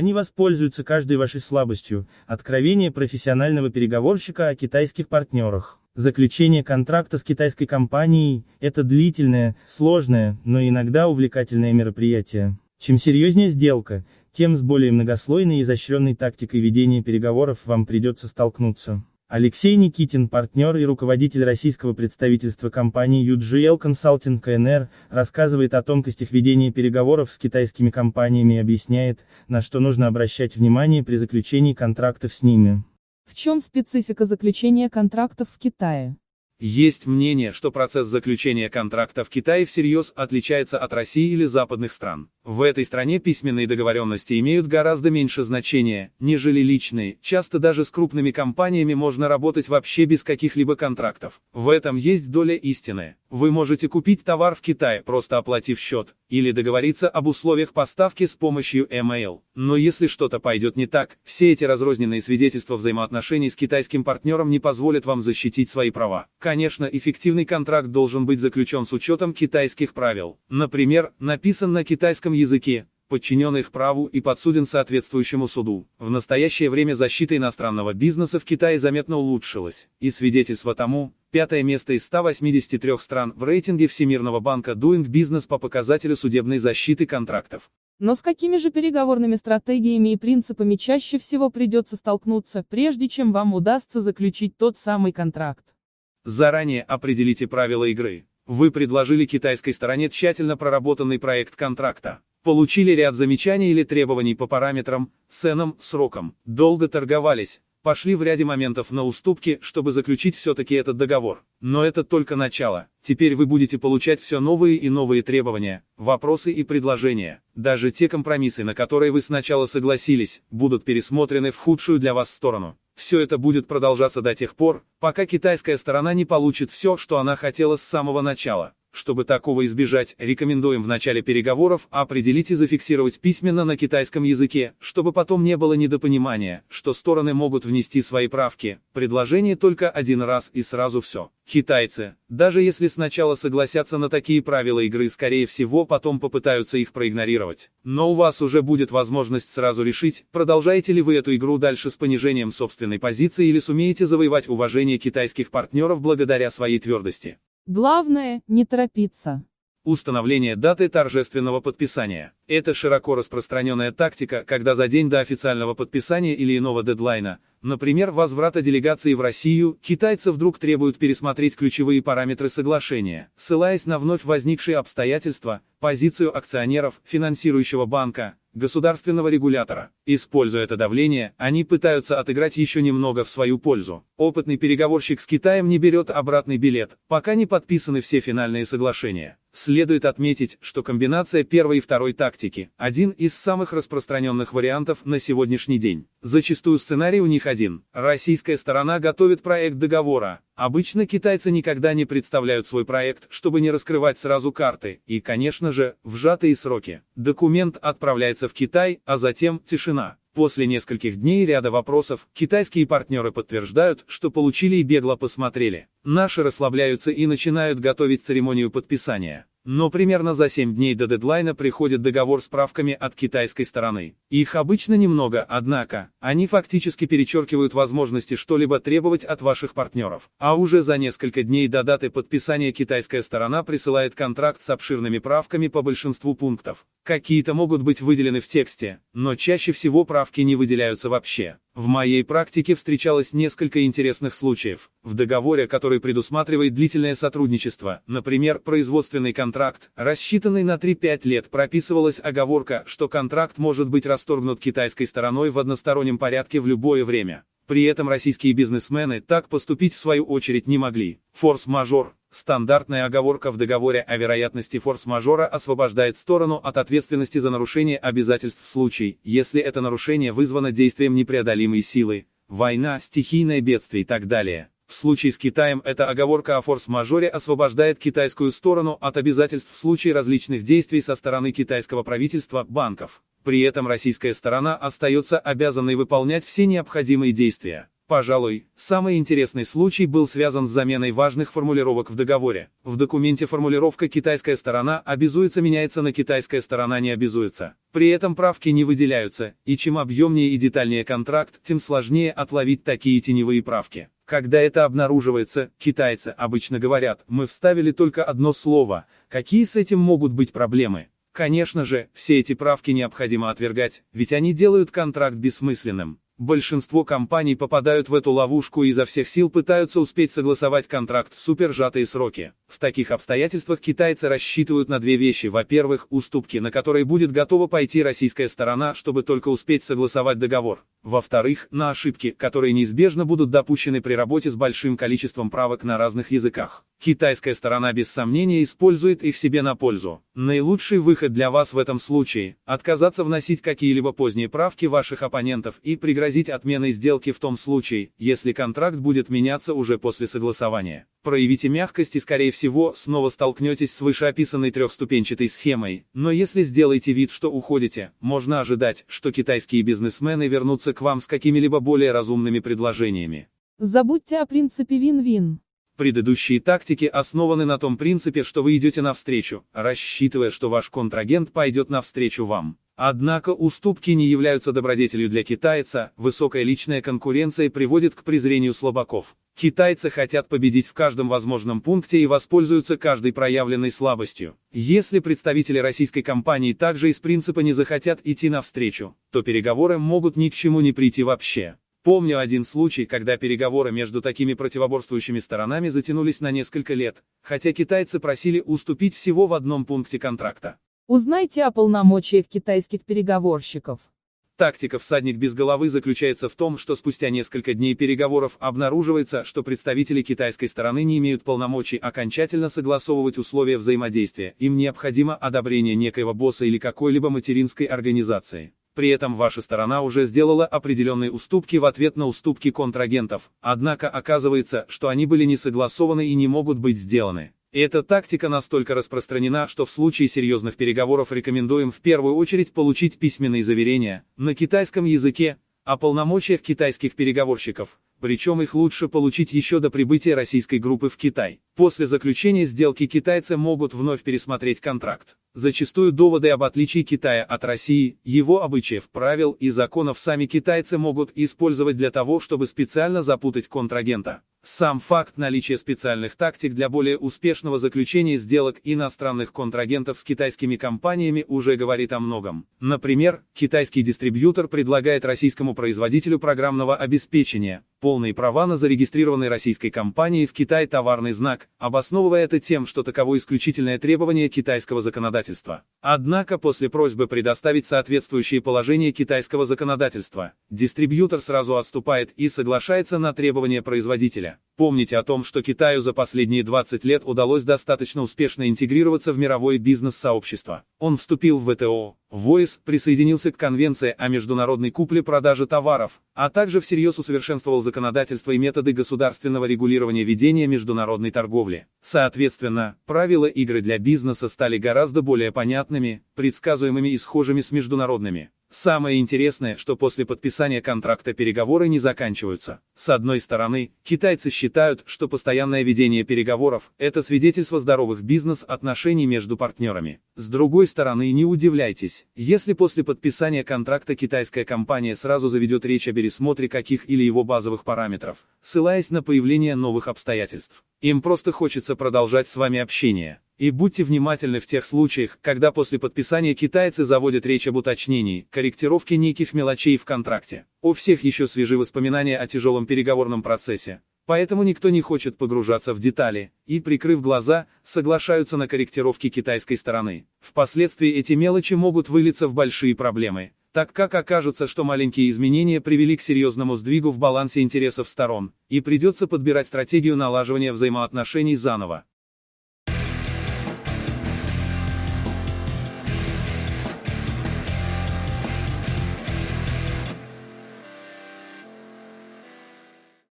Они воспользуются каждой вашей слабостью, откровение профессионального переговорщика о китайских партнерах. Заключение контракта с китайской компанией – это длительное, сложное, но иногда увлекательное мероприятие. Чем серьезнее сделка, тем с более многослойной и изощренной тактикой ведения переговоров вам придется столкнуться. Алексей Никитин, партнер и руководитель российского представительства компании UGL Consulting КНР, рассказывает о тонкостях ведения переговоров с китайскими компаниями и объясняет, на что нужно обращать внимание при заключении контрактов с ними. В чем специфика заключения контрактов в Китае? Есть мнение, что процесс заключения контракта в Китае всерьез отличается от России или западных стран. В этой стране письменные договоренности имеют гораздо меньше значения, нежели личные, часто даже с крупными компаниями можно работать вообще без каких-либо контрактов. В этом есть доля истины. Вы можете купить товар в Китае, просто оплатив счет, или договориться об условиях поставки с помощью email. Но если что-то пойдет не так, все эти разрозненные свидетельства взаимоотношений с китайским партнером не позволят вам защитить свои права. Конечно, эффективный контракт должен быть заключен с учетом китайских правил. Например, написан на китайском языке, подчинен их праву и подсуден соответствующему суду. В настоящее время защита иностранного бизнеса в Китае заметно улучшилась, и свидетельство тому, пятое место из 183 стран в рейтинге Всемирного банка Doing Business по показателю судебной защиты контрактов. Но с какими же переговорными стратегиями и принципами чаще всего придется столкнуться, прежде чем вам удастся заключить тот самый контракт? Заранее определите правила игры. Вы предложили китайской стороне тщательно проработанный проект контракта. Получили ряд замечаний или требований по параметрам, ценам, срокам. Долго торговались. Пошли в ряде моментов на уступки, чтобы заключить все-таки этот договор. Но это только начало. Теперь вы будете получать все новые и новые требования, вопросы и предложения. Даже те компромиссы, на которые вы сначала согласились, будут пересмотрены в худшую для вас сторону. Все это будет продолжаться до тех пор, пока китайская сторона не получит все, что она хотела с самого начала. Чтобы такого избежать, рекомендуем в начале переговоров определить и зафиксировать письменно на китайском языке, чтобы потом не было недопонимания, что стороны могут внести свои правки, предложение только один раз и сразу все. Китайцы, даже если сначала согласятся на такие правила игры, скорее всего потом попытаются их проигнорировать. Но у вас уже будет возможность сразу решить, продолжаете ли вы эту игру дальше с понижением собственной позиции или сумеете завоевать уважение китайских партнеров благодаря своей твердости. Главное, не торопиться. Установление даты торжественного подписания. Это широко распространенная тактика, когда за день до официального подписания или иного дедлайна, например, возврата делегации в Россию, китайцы вдруг требуют пересмотреть ключевые параметры соглашения, ссылаясь на вновь возникшие обстоятельства, позицию акционеров, финансирующего банка, государственного регулятора. Используя это давление, они пытаются отыграть еще немного в свою пользу. Опытный переговорщик с Китаем не берет обратный билет, пока не подписаны все финальные соглашения. Следует отметить, что комбинация первой и второй тактики – один из самых распространенных вариантов на сегодняшний день. Зачастую сценарий у них один. Российская сторона готовит проект договора. Обычно китайцы никогда не представляют свой проект, чтобы не раскрывать сразу карты, и, конечно же, в сжатые сроки. Документ отправляется в Китай, а затем тишина. После нескольких дней ряда вопросов, китайские партнеры подтверждают, что получили и бегло посмотрели. Наши расслабляются и начинают готовить церемонию подписания. Но примерно за 7 дней до дедлайна приходит договор с правками от китайской стороны. Их обычно немного, однако, они фактически перечеркивают возможности что-либо требовать от ваших партнеров. А уже за несколько дней до даты подписания китайская сторона присылает контракт с обширными правками по большинству пунктов. Какие-то могут быть выделены в тексте, но чаще всего правки не выделяются вообще. В моей практике встречалось несколько интересных случаев. В договоре, который предусматривает длительное сотрудничество, например, производственный контракт, рассчитанный на 3-5 лет, прописывалась оговорка, что контракт может быть расторгнут китайской стороной в одностороннем порядке в любое время. При этом российские бизнесмены так поступить в свою очередь не могли. Форс-мажор. Стандартная оговорка в договоре о вероятности форс-мажора освобождает сторону от ответственности за нарушение обязательств в случае, если это нарушение вызвано действием непреодолимой силы, война, стихийное бедствие и так далее. В случае с Китаем эта оговорка о форс-мажоре освобождает китайскую сторону от обязательств в случае различных действий со стороны китайского правительства, банков. При этом российская сторона остается обязанной выполнять все необходимые действия. Пожалуй, самый интересный случай был связан с заменой важных формулировок в договоре. В документе формулировка «китайская сторона обязуется» меняется на «китайская сторона не обязуется». При этом правки не выделяются, и чем объемнее и детальнее контракт, тем сложнее отловить такие теневые правки. Когда это обнаруживается, китайцы обычно говорят, мы вставили только одно слово, какие с этим могут быть проблемы? Конечно же, все эти правки необходимо отвергать, ведь они делают контракт бессмысленным. Большинство компаний попадают в эту ловушку и изо всех сил пытаются успеть согласовать контракт в супержатые сроки. В таких обстоятельствах китайцы рассчитывают на две вещи. Во-первых, уступки, на которые будет готова пойти российская сторона, чтобы только успеть согласовать договор. Во-вторых, на ошибки, которые неизбежно будут допущены при работе с большим количеством правок на разных языках. Китайская сторона без сомнения использует их себе на пользу. Наилучший выход для вас в этом случае – отказаться вносить какие-либо поздние правки ваших оппонентов и пригрозить отменой сделки в том случае, если контракт будет меняться уже после согласования. Проявите мягкость и, скорее всего, снова столкнетесь с вышеописанной трехступенчатой схемой, но если сделаете вид, что уходите, можно ожидать, что китайские бизнесмены вернутся к вам с какими-либо более разумными предложениями. Забудьте о принципе вин-вин. Предыдущие тактики основаны на том принципе, что вы идете навстречу, рассчитывая, что ваш контрагент пойдет навстречу вам. Однако уступки не являются добродетелью для китайца, высокая личная конкуренция приводит к презрению слабаков. Китайцы хотят победить в каждом возможном пункте и воспользуются каждой проявленной слабостью. Если представители российской компании также из принципа не захотят идти навстречу, то переговоры могут ни к чему не прийти вообще. Помню один случай, когда переговоры между такими противоборствующими сторонами затянулись на несколько лет, хотя китайцы просили уступить всего в одном пункте контракта. Узнайте о полномочиях китайских переговорщиков. Тактика «всадник без головы» заключается в том, что спустя несколько дней переговоров обнаруживается, что представители китайской стороны не имеют полномочий окончательно согласовывать условия взаимодействия, им необходимо одобрение некоего босса или какой-либо материнской организации. При этом ваша сторона уже сделала определенные уступки в ответ на уступки контрагентов, однако оказывается, что они были не согласованы и не могут быть сделаны. Эта тактика настолько распространена, что в случае серьезных переговоров рекомендуем в первую очередь получить письменные заверения на китайском языке о полномочиях китайских переговорщиков, причем их лучше получить еще до прибытия российской группы в Китай. После заключения сделки китайцы могут вновь пересмотреть контракт. Зачастую доводы об отличии Китая от России, его обычаев, правил и законов сами китайцы могут использовать для того, чтобы специально запутать контрагента. Сам факт наличия специальных тактик для более успешного заключения сделок иностранных контрагентов с китайскими компаниями уже говорит о многом. Например, китайский дистрибьютор предлагает российскому производителю программного обеспечения полные права на зарегистрированный российской компанией в Китае товарный знак, обосновывая это тем, что таково исключительное требование китайского законодательства. Однако после просьбы предоставить соответствующие положения китайского законодательства, дистрибьютор сразу отступает и соглашается на требования производителя. Помните о том, что Китаю за последние 20 лет удалось достаточно успешно интегрироваться в мировое бизнес-сообщество. Он вступил в ВТО, ВОИС присоединился к Конвенции о международной купле-продаже товаров, а также всерьез усовершенствовал законодательство и методы государственного регулирования ведения международной торговли. Соответственно, правила игры для бизнеса стали гораздо более понятными, предсказуемыми и схожими с международными. Самое интересное, что после подписания контракта переговоры не заканчиваются. С одной стороны, китайцы считают, что постоянное ведение переговоров – это свидетельство здоровых бизнес-отношений между партнерами. С другой стороны, не удивляйтесь, если после подписания контракта китайская компания сразу заведет речь о пересмотре каких или его базовых параметров, ссылаясь на появление новых обстоятельств. Им просто хочется продолжать с вами общение. И будьте внимательны в тех случаях, когда после подписания китайцы заводят речь об уточнении, корректировке неких мелочей в контракте. У всех еще свежи воспоминания о тяжелом переговорном процессе. Поэтому никто не хочет погружаться в детали, и, прикрыв глаза, соглашаются на корректировки китайской стороны. Впоследствии эти мелочи могут вылиться в большие проблемы, так как окажется, что маленькие изменения привели к серьезному сдвигу в балансе интересов сторон, и придется подбирать стратегию налаживания взаимоотношений заново.